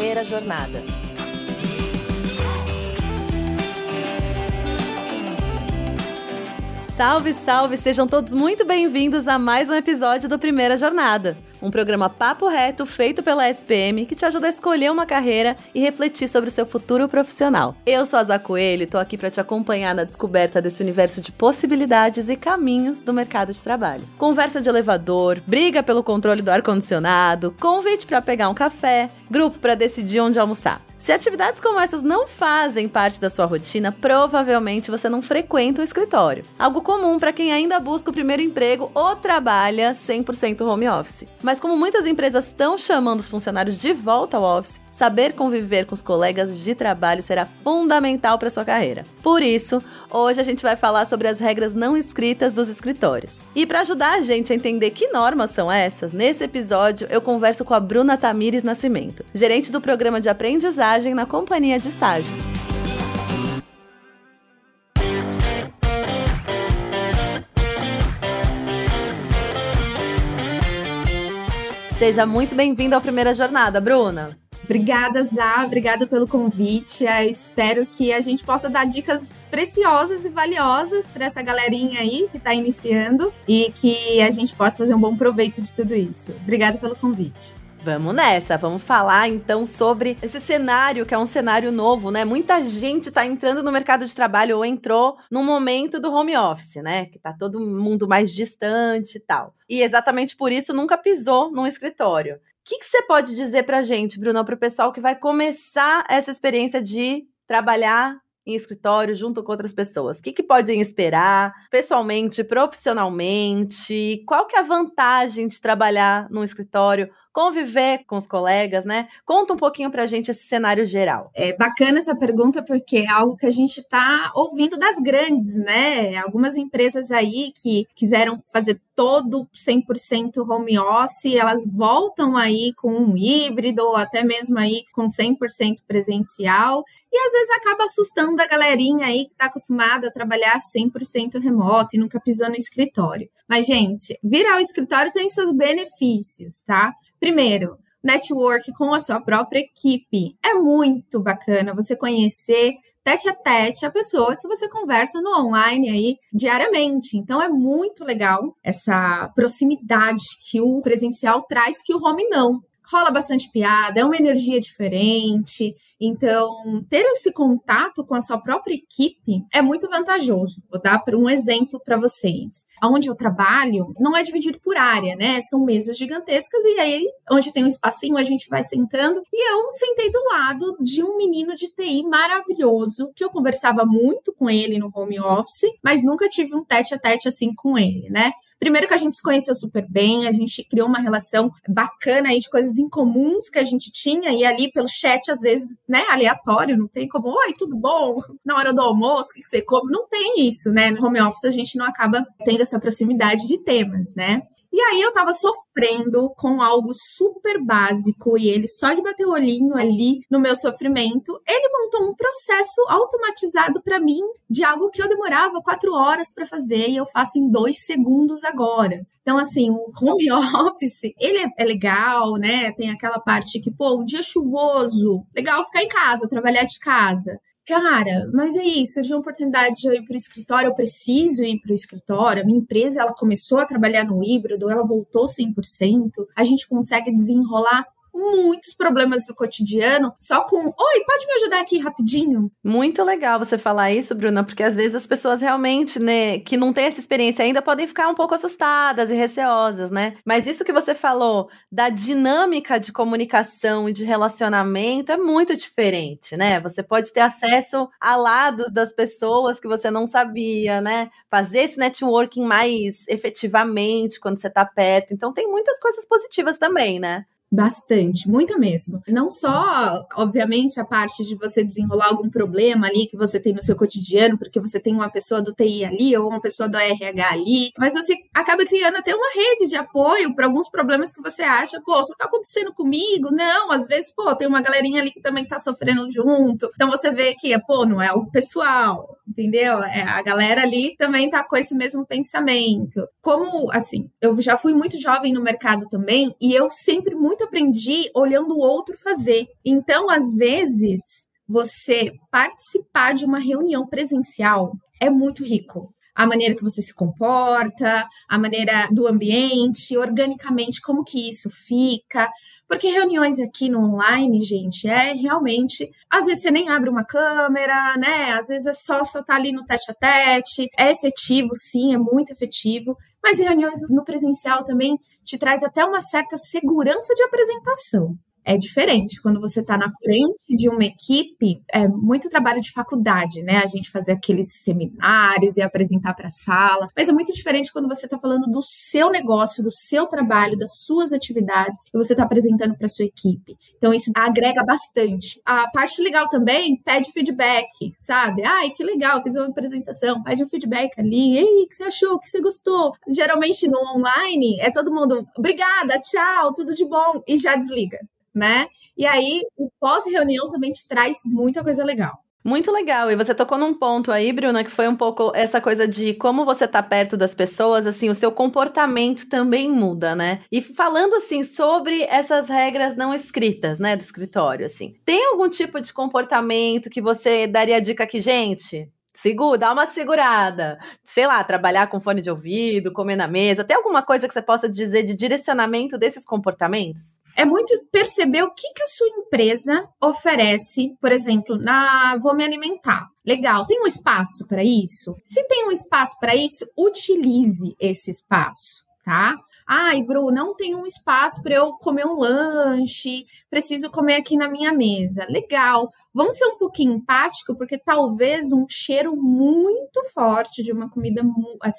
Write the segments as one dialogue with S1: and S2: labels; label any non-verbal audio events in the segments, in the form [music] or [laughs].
S1: primeira jornada.
S2: Salve, salve! Sejam todos muito bem-vindos a mais um episódio do Primeira Jornada, um programa papo reto feito pela SPM que te ajuda a escolher uma carreira e refletir sobre o seu futuro profissional. Eu sou a Zá Coelho e tô aqui para te acompanhar na descoberta desse universo de possibilidades e caminhos do mercado de trabalho. Conversa de elevador, briga pelo controle do ar-condicionado, convite para pegar um café, grupo para decidir onde almoçar. Se atividades como essas não fazem parte da sua rotina, provavelmente você não frequenta o escritório. Algo comum para quem ainda busca o primeiro emprego ou trabalha 100% home office. Mas como muitas empresas estão chamando os funcionários de volta ao office, saber conviver com os colegas de trabalho será fundamental para sua carreira. Por isso, hoje a gente vai falar sobre as regras não escritas dos escritórios. E para ajudar a gente a entender que normas são essas, nesse episódio eu converso com a Bruna Tamires Nascimento, gerente do programa de aprendizagem na companhia de estágios. Seja muito bem-vindo à primeira jornada, Bruna.
S3: Obrigada, Zá. Obrigada pelo convite. Eu espero que a gente possa dar dicas preciosas e valiosas para essa galerinha aí que está iniciando e que a gente possa fazer um bom proveito de tudo isso. Obrigada pelo convite.
S2: Vamos nessa, vamos falar então sobre esse cenário que é um cenário novo, né? Muita gente está entrando no mercado de trabalho ou entrou no momento do home office, né? Que tá todo mundo mais distante e tal. E exatamente por isso nunca pisou num escritório que, que você pode dizer para gente, Bruno, para o pessoal que vai começar essa experiência de trabalhar em escritório junto com outras pessoas? O que, que podem esperar pessoalmente, profissionalmente? Qual que é a vantagem de trabalhar num escritório? Conviver com os colegas, né? Conta um pouquinho pra gente esse cenário geral.
S3: É bacana essa pergunta porque é algo que a gente tá ouvindo das grandes, né? Algumas empresas aí que quiseram fazer todo 100% home office, elas voltam aí com um híbrido ou até mesmo aí com 100% presencial. E às vezes acaba assustando a galerinha aí que está acostumada a trabalhar 100% remoto e nunca pisou no escritório. Mas, gente, vir ao escritório tem seus benefícios, tá? Primeiro, network com a sua própria equipe. É muito bacana você conhecer tete a tete a pessoa que você conversa no online aí diariamente. Então é muito legal essa proximidade que o presencial traz que o home não. Rola bastante piada, é uma energia diferente. Então, ter esse contato com a sua própria equipe é muito vantajoso. Vou dar um exemplo para vocês. Onde eu trabalho, não é dividido por área, né? São mesas gigantescas e aí, onde tem um espacinho, a gente vai sentando. E eu sentei do lado de um menino de TI maravilhoso, que eu conversava muito com ele no home office, mas nunca tive um tete a tete assim com ele, né? Primeiro que a gente se conheceu super bem, a gente criou uma relação bacana aí de coisas incomuns que a gente tinha, e ali pelo chat, às vezes, né, aleatório, não tem como, oi, tudo bom? Na hora do almoço, o que, que você come? Não tem isso, né? No home office a gente não acaba tendo essa proximidade de temas, né? E aí eu tava sofrendo com algo super básico e ele só de bater o olhinho ali no meu sofrimento, ele montou um processo automatizado para mim de algo que eu demorava quatro horas para fazer e eu faço em dois segundos agora. Então, assim, o home [laughs] office, ele é, é, legal, né? Tem aquela parte que, pô, um dia chuvoso, legal ficar em casa, trabalhar de casa cara, mas é isso, surgiu uma oportunidade de eu ir para o escritório, eu preciso ir para o escritório, a minha empresa, ela começou a trabalhar no híbrido, ela voltou 100%, a gente consegue desenrolar muitos problemas do cotidiano só com oi, pode me ajudar aqui rapidinho?
S2: Muito legal você falar isso, Bruna, porque às vezes as pessoas realmente, né, que não têm essa experiência ainda, podem ficar um pouco assustadas e receosas, né? Mas isso que você falou da dinâmica de comunicação e de relacionamento é muito diferente, né? Você pode ter acesso a lados das pessoas que você não sabia, né? Fazer esse networking mais efetivamente quando você tá perto. Então tem muitas coisas positivas também, né?
S3: Bastante, muita mesmo. Não só, obviamente, a parte de você desenrolar algum problema ali que você tem no seu cotidiano, porque você tem uma pessoa do TI ali ou uma pessoa do RH ali, mas você acaba criando até uma rede de apoio para alguns problemas que você acha, pô, isso tá acontecendo comigo? Não, às vezes, pô, tem uma galerinha ali que também tá sofrendo junto. Então você vê que, pô, não é algo pessoal, entendeu? É, a galera ali também tá com esse mesmo pensamento. Como, assim, eu já fui muito jovem no mercado também e eu sempre muito muito aprendi olhando o outro fazer. Então, às vezes, você participar de uma reunião presencial é muito rico a maneira que você se comporta, a maneira do ambiente, organicamente, como que isso fica. Porque reuniões aqui no online, gente, é realmente. Às vezes você nem abre uma câmera, né? Às vezes é só você tá ali no tete a tete. É efetivo, sim, é muito efetivo. Mas reuniões no presencial também te traz até uma certa segurança de apresentação é diferente. Quando você está na frente de uma equipe, é muito trabalho de faculdade, né? A gente fazer aqueles seminários e apresentar para a sala. Mas é muito diferente quando você está falando do seu negócio, do seu trabalho, das suas atividades e você está apresentando para sua equipe. Então isso agrega bastante. A parte legal também pede feedback, sabe? Ai, que legal, fiz uma apresentação, pede um feedback ali. Ei, o que você achou? O que você gostou? Geralmente no online é todo mundo, obrigada, tchau, tudo de bom e já desliga né? E aí, o pós-reunião também te traz muita coisa legal.
S2: Muito legal. E você tocou num ponto aí, Bruna, que foi um pouco essa coisa de como você tá perto das pessoas, assim, o seu comportamento também muda, né? E falando assim sobre essas regras não escritas, né, do escritório, assim. Tem algum tipo de comportamento que você daria dica aqui, gente? Segura, dá uma segurada. Sei lá, trabalhar com fone de ouvido, comer na mesa. Tem alguma coisa que você possa dizer de direcionamento desses comportamentos?
S3: É muito perceber o que, que a sua empresa oferece, por exemplo, na Vou Me Alimentar. Legal, tem um espaço para isso? Se tem um espaço para isso, utilize esse espaço, tá? Ai, Bru, não tem um espaço para eu comer um lanche, preciso comer aqui na minha mesa. Legal. Vamos ser um pouquinho empático, porque talvez um cheiro muito forte de uma comida,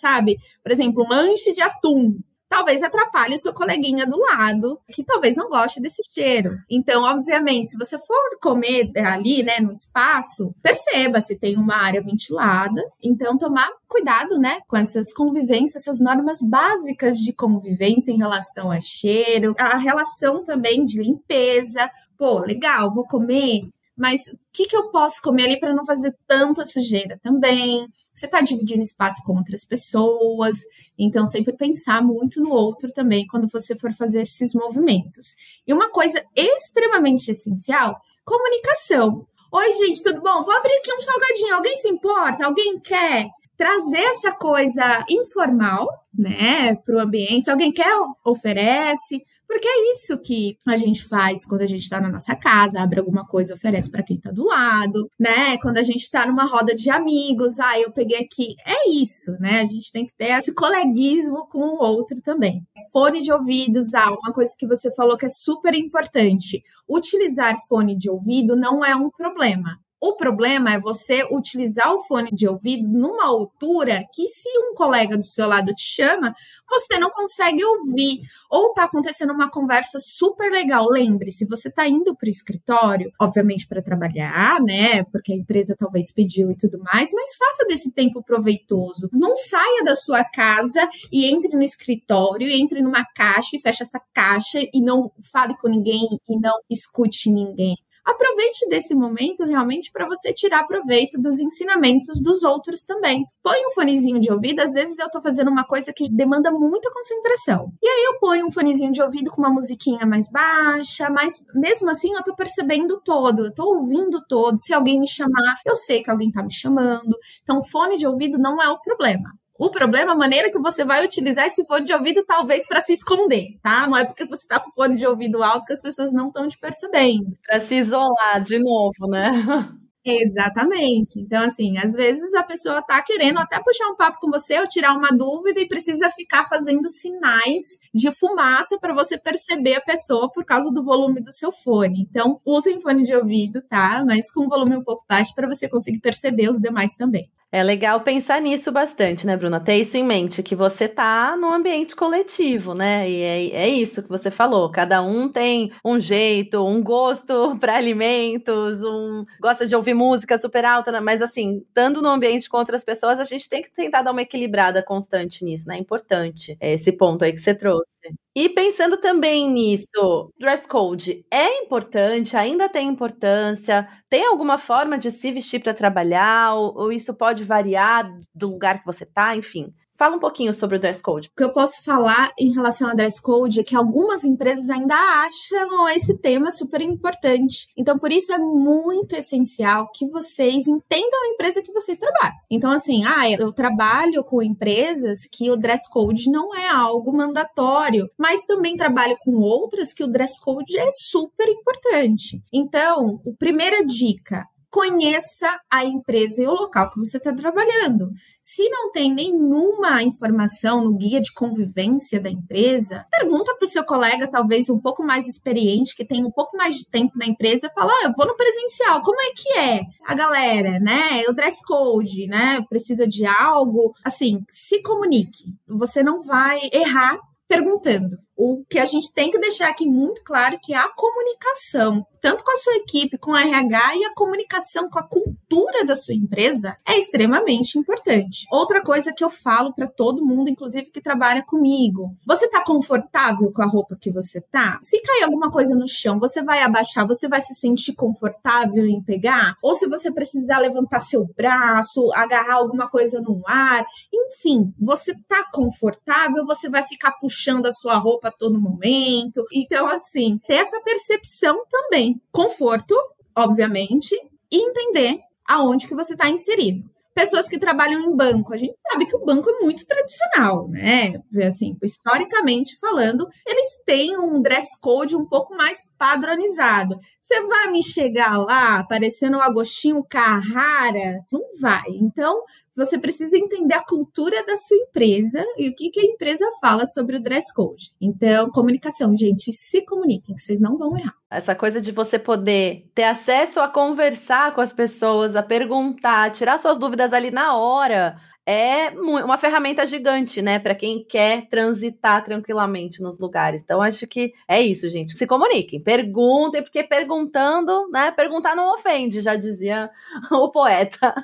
S3: sabe? Por exemplo, um lanche de atum talvez atrapalhe o seu coleguinha do lado, que talvez não goste desse cheiro. Então, obviamente, se você for comer ali, né, no espaço, perceba se tem uma área ventilada. Então, tomar cuidado, né, com essas convivências, essas normas básicas de convivência em relação a cheiro, a relação também de limpeza. Pô, legal, vou comer mas o que, que eu posso comer ali para não fazer tanta sujeira também? Você está dividindo espaço com outras pessoas, então sempre pensar muito no outro também quando você for fazer esses movimentos. E uma coisa extremamente essencial: comunicação. Oi, gente, tudo bom? Vou abrir aqui um salgadinho. Alguém se importa? Alguém quer? trazer essa coisa informal, né, para o ambiente. Alguém quer oferece, porque é isso que a gente faz quando a gente está na nossa casa, abre alguma coisa, oferece para quem está do lado, né? Quando a gente está numa roda de amigos, ah, eu peguei aqui. É isso, né? A gente tem que ter esse coleguismo com o outro também. Fone de ouvidos, ah, uma coisa que você falou que é super importante. Utilizar fone de ouvido não é um problema. O problema é você utilizar o fone de ouvido numa altura que, se um colega do seu lado te chama, você não consegue ouvir. Ou tá acontecendo uma conversa super legal. Lembre-se, você tá indo para o escritório, obviamente para trabalhar, né? Porque a empresa talvez pediu e tudo mais, mas faça desse tempo proveitoso. Não saia da sua casa e entre no escritório, entre numa caixa e feche essa caixa e não fale com ninguém e não escute ninguém aproveite desse momento realmente para você tirar proveito dos ensinamentos dos outros também. Põe um fonezinho de ouvido, às vezes eu estou fazendo uma coisa que demanda muita concentração. E aí eu ponho um fonezinho de ouvido com uma musiquinha mais baixa, mas mesmo assim eu estou percebendo todo, eu estou ouvindo todo. Se alguém me chamar, eu sei que alguém está me chamando. Então, fone de ouvido não é o problema. O problema é a maneira que você vai utilizar esse fone de ouvido, talvez para se esconder, tá? Não é porque você está com fone de ouvido alto que as pessoas não estão te percebendo.
S2: Para se isolar de novo, né?
S3: Exatamente. Então, assim, às vezes a pessoa tá querendo até puxar um papo com você ou tirar uma dúvida e precisa ficar fazendo sinais de fumaça para você perceber a pessoa por causa do volume do seu fone. Então, usem fone de ouvido, tá? Mas com volume um pouco baixo para você conseguir perceber os demais também.
S2: É legal pensar nisso bastante, né, Bruna? Ter isso em mente, que você tá no ambiente coletivo, né? E é, é isso que você falou. Cada um tem um jeito, um gosto [laughs] para alimentos, um gosta de ouvir música super alta, né? mas assim, estando no ambiente com outras pessoas, a gente tem que tentar dar uma equilibrada constante nisso, né? É importante esse ponto aí que você trouxe. E pensando também nisso, dress code é importante, ainda tem importância? Tem alguma forma de se vestir para trabalhar? Ou, ou, isso pode variar do lugar que você tá? Enfim, Fala um pouquinho sobre o dress code.
S3: O que eu posso falar em relação ao dress code é que algumas empresas ainda acham esse tema super importante. Então, por isso é muito essencial que vocês entendam a empresa que vocês trabalham. Então, assim, ah, eu trabalho com empresas que o dress code não é algo mandatório, mas também trabalho com outras que o dress code é super importante. Então, a primeira dica conheça a empresa e o local que você está trabalhando. Se não tem nenhuma informação no guia de convivência da empresa, pergunta para o seu colega, talvez um pouco mais experiente, que tem um pouco mais de tempo na empresa, fala: eu vou no presencial, como é que é? A galera, né? O dress code, né? Precisa de algo. Assim, se comunique. Você não vai errar perguntando o que a gente tem que deixar aqui muito claro que é a comunicação, tanto com a sua equipe, com a RH e a comunicação com a cultura da sua empresa é extremamente importante. Outra coisa que eu falo para todo mundo, inclusive que trabalha comigo, você tá confortável com a roupa que você tá? Se cair alguma coisa no chão, você vai abaixar, você vai se sentir confortável em pegar? Ou se você precisar levantar seu braço, agarrar alguma coisa no ar, enfim, você tá confortável, você vai ficar puxando a sua roupa a todo momento. Então, assim, ter essa percepção também. Conforto, obviamente, e entender aonde que você está inserido pessoas que trabalham em banco. A gente sabe que o banco é muito tradicional, né? Assim, historicamente falando, eles têm um dress code um pouco mais padronizado. Você vai me chegar lá parecendo o Agostinho Carrara? Não vai. Então, você precisa entender a cultura da sua empresa e o que, que a empresa fala sobre o dress code. Então, comunicação, gente, se comuniquem, que vocês não vão errar.
S2: Essa coisa de você poder ter acesso a conversar com as pessoas, a perguntar, tirar suas dúvidas ali na hora, é uma ferramenta gigante, né, para quem quer transitar tranquilamente nos lugares. Então acho que é isso, gente. Se comuniquem, perguntem, porque perguntando, né, perguntar não ofende, já dizia [laughs] o poeta.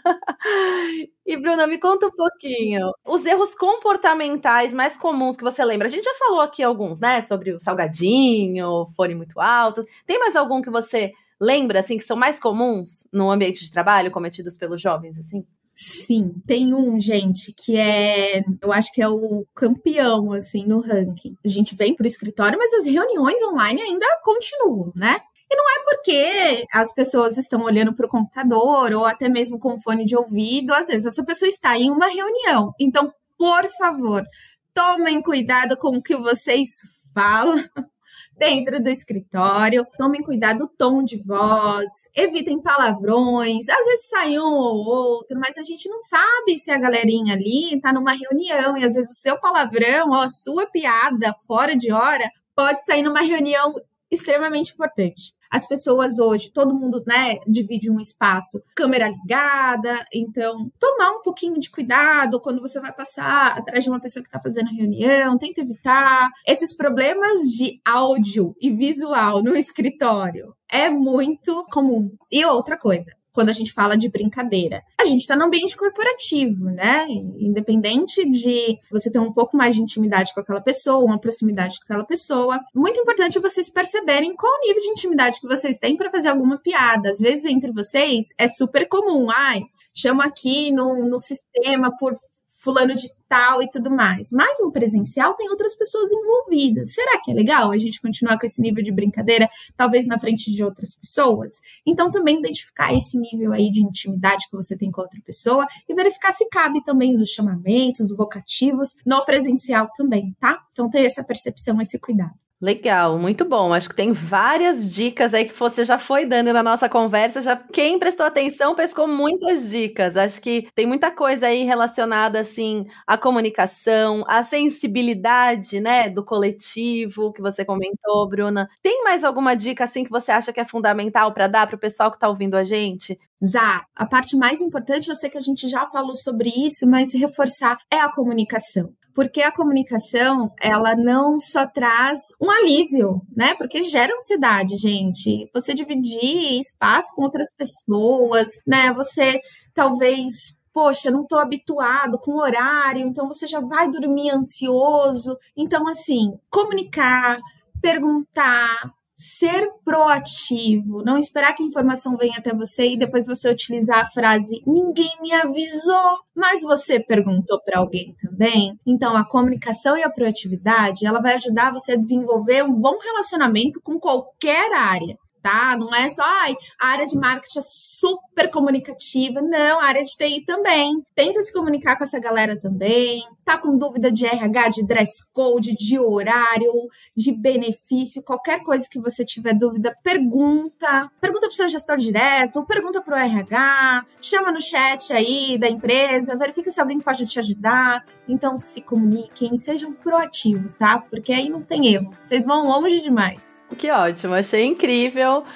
S2: E Bruna, me conta um pouquinho. Os erros comportamentais mais comuns que você lembra. A gente já falou aqui alguns, né, sobre o salgadinho, fone muito alto. Tem mais algum que você lembra assim que são mais comuns no ambiente de trabalho cometidos pelos jovens assim?
S3: Sim, tem um, gente, que é, eu acho que é o campeão, assim, no ranking. A gente vem pro escritório, mas as reuniões online ainda continuam, né? E não é porque as pessoas estão olhando para o computador ou até mesmo com fone de ouvido, às vezes essa pessoa está em uma reunião. Então, por favor, tomem cuidado com o que vocês falam [laughs] dentro do escritório. Tomem cuidado do tom de voz, evitem palavrões. Às vezes sai um ou outro, mas a gente não sabe se a galerinha ali tá numa reunião e às vezes o seu palavrão ou a sua piada fora de hora pode sair numa reunião extremamente importante. As pessoas hoje, todo mundo, né, divide um espaço, câmera ligada, então tomar um pouquinho de cuidado quando você vai passar atrás de uma pessoa que está fazendo reunião, tenta evitar esses problemas de áudio e visual no escritório. É muito comum. E outra coisa, quando a gente fala de brincadeira. A gente está no ambiente corporativo, né? Independente de você ter um pouco mais de intimidade com aquela pessoa, uma proximidade com aquela pessoa, muito importante vocês perceberem qual o nível de intimidade que vocês têm para fazer alguma piada. Às vezes, entre vocês, é super comum. Ai, chama aqui no, no sistema por fulano de tal e tudo mais. Mas no presencial tem outras pessoas envolvidas. Será que é legal a gente continuar com esse nível de brincadeira, talvez na frente de outras pessoas? Então também identificar esse nível aí de intimidade que você tem com outra pessoa e verificar se cabe também os chamamentos, os vocativos no presencial também, tá? Então ter essa percepção, esse cuidado.
S2: Legal, muito bom. Acho que tem várias dicas aí que você já foi dando na nossa conversa. Já quem prestou atenção pescou muitas dicas. Acho que tem muita coisa aí relacionada assim à comunicação, à sensibilidade, né, do coletivo que você comentou, Bruna. Tem mais alguma dica assim que você acha que é fundamental para dar para o pessoal que está ouvindo a gente?
S3: Zá, a parte mais importante, eu sei que a gente já falou sobre isso, mas reforçar é a comunicação porque a comunicação ela não só traz um alívio, né? Porque gera ansiedade, gente. Você dividir espaço com outras pessoas, né? Você talvez poxa, não estou habituado com o horário, então você já vai dormir ansioso. Então, assim, comunicar, perguntar, ser proativo, não esperar que a informação venha até você e depois você utilizar a frase ninguém me avisou, mas você perguntou para alguém também. Então a comunicação e a proatividade, ela vai ajudar você a desenvolver um bom relacionamento com qualquer área tá? Não é só ai, a área de marketing é super comunicativa. Não, a área de TI também. Tenta se comunicar com essa galera também. Tá com dúvida de RH, de dress code, de horário, de benefício, qualquer coisa que você tiver dúvida, pergunta. Pergunta pro seu gestor direto, pergunta pro RH, chama no chat aí da empresa, verifica se alguém pode te ajudar. Então se comuniquem, sejam proativos, tá? Porque aí não tem erro. Vocês vão longe demais.
S2: Que ótimo, achei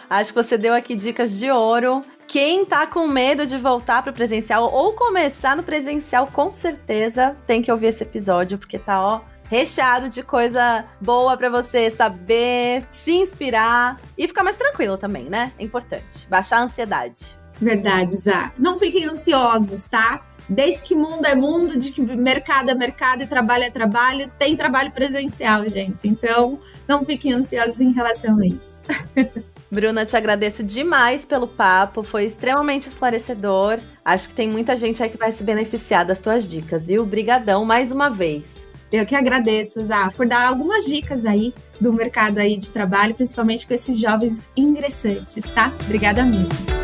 S2: Acho que você deu aqui dicas de ouro. Quem tá com medo de voltar pro presencial ou começar no presencial, com certeza tem que ouvir esse episódio, porque tá, ó, recheado de coisa boa para você saber, se inspirar e ficar mais tranquilo também, né? É importante. Baixar a ansiedade.
S3: Verdade, Zá. Não fiquem ansiosos, tá? Desde que mundo é mundo, de que mercado é mercado e trabalho é trabalho, tem trabalho presencial, gente. Então, não fiquem ansiosos em relação a isso. [laughs]
S2: Bruna, te agradeço demais pelo papo, foi extremamente esclarecedor. Acho que tem muita gente aí que vai se beneficiar das tuas dicas, viu? Brigadão mais uma vez.
S3: Eu que agradeço, Zá, por dar algumas dicas aí do mercado aí de trabalho, principalmente com esses jovens ingressantes, tá? Obrigada mesmo.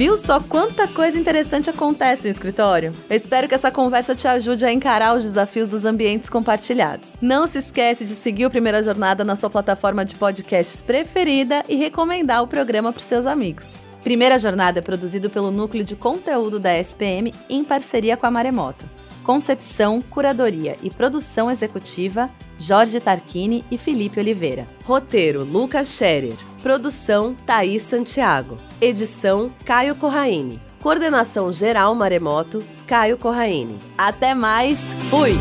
S2: Viu só quanta coisa interessante acontece no escritório? Eu espero que essa conversa te ajude a encarar os desafios dos ambientes compartilhados. Não se esquece de seguir o Primeira Jornada na sua plataforma de podcasts preferida e recomendar o programa para seus amigos. Primeira Jornada é produzido pelo Núcleo de Conteúdo da SPM em parceria com a Maremoto. Concepção, curadoria e produção executiva, Jorge Tarquini e Felipe Oliveira. Roteiro, Lucas Scherer. Produção, Thaís Santiago. Edição, Caio Corraine. Coordenação geral Maremoto, Caio Corraine. Até mais, fui!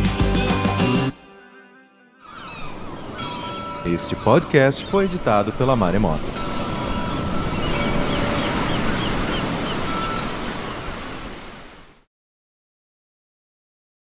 S1: Este podcast foi editado pela Maremoto.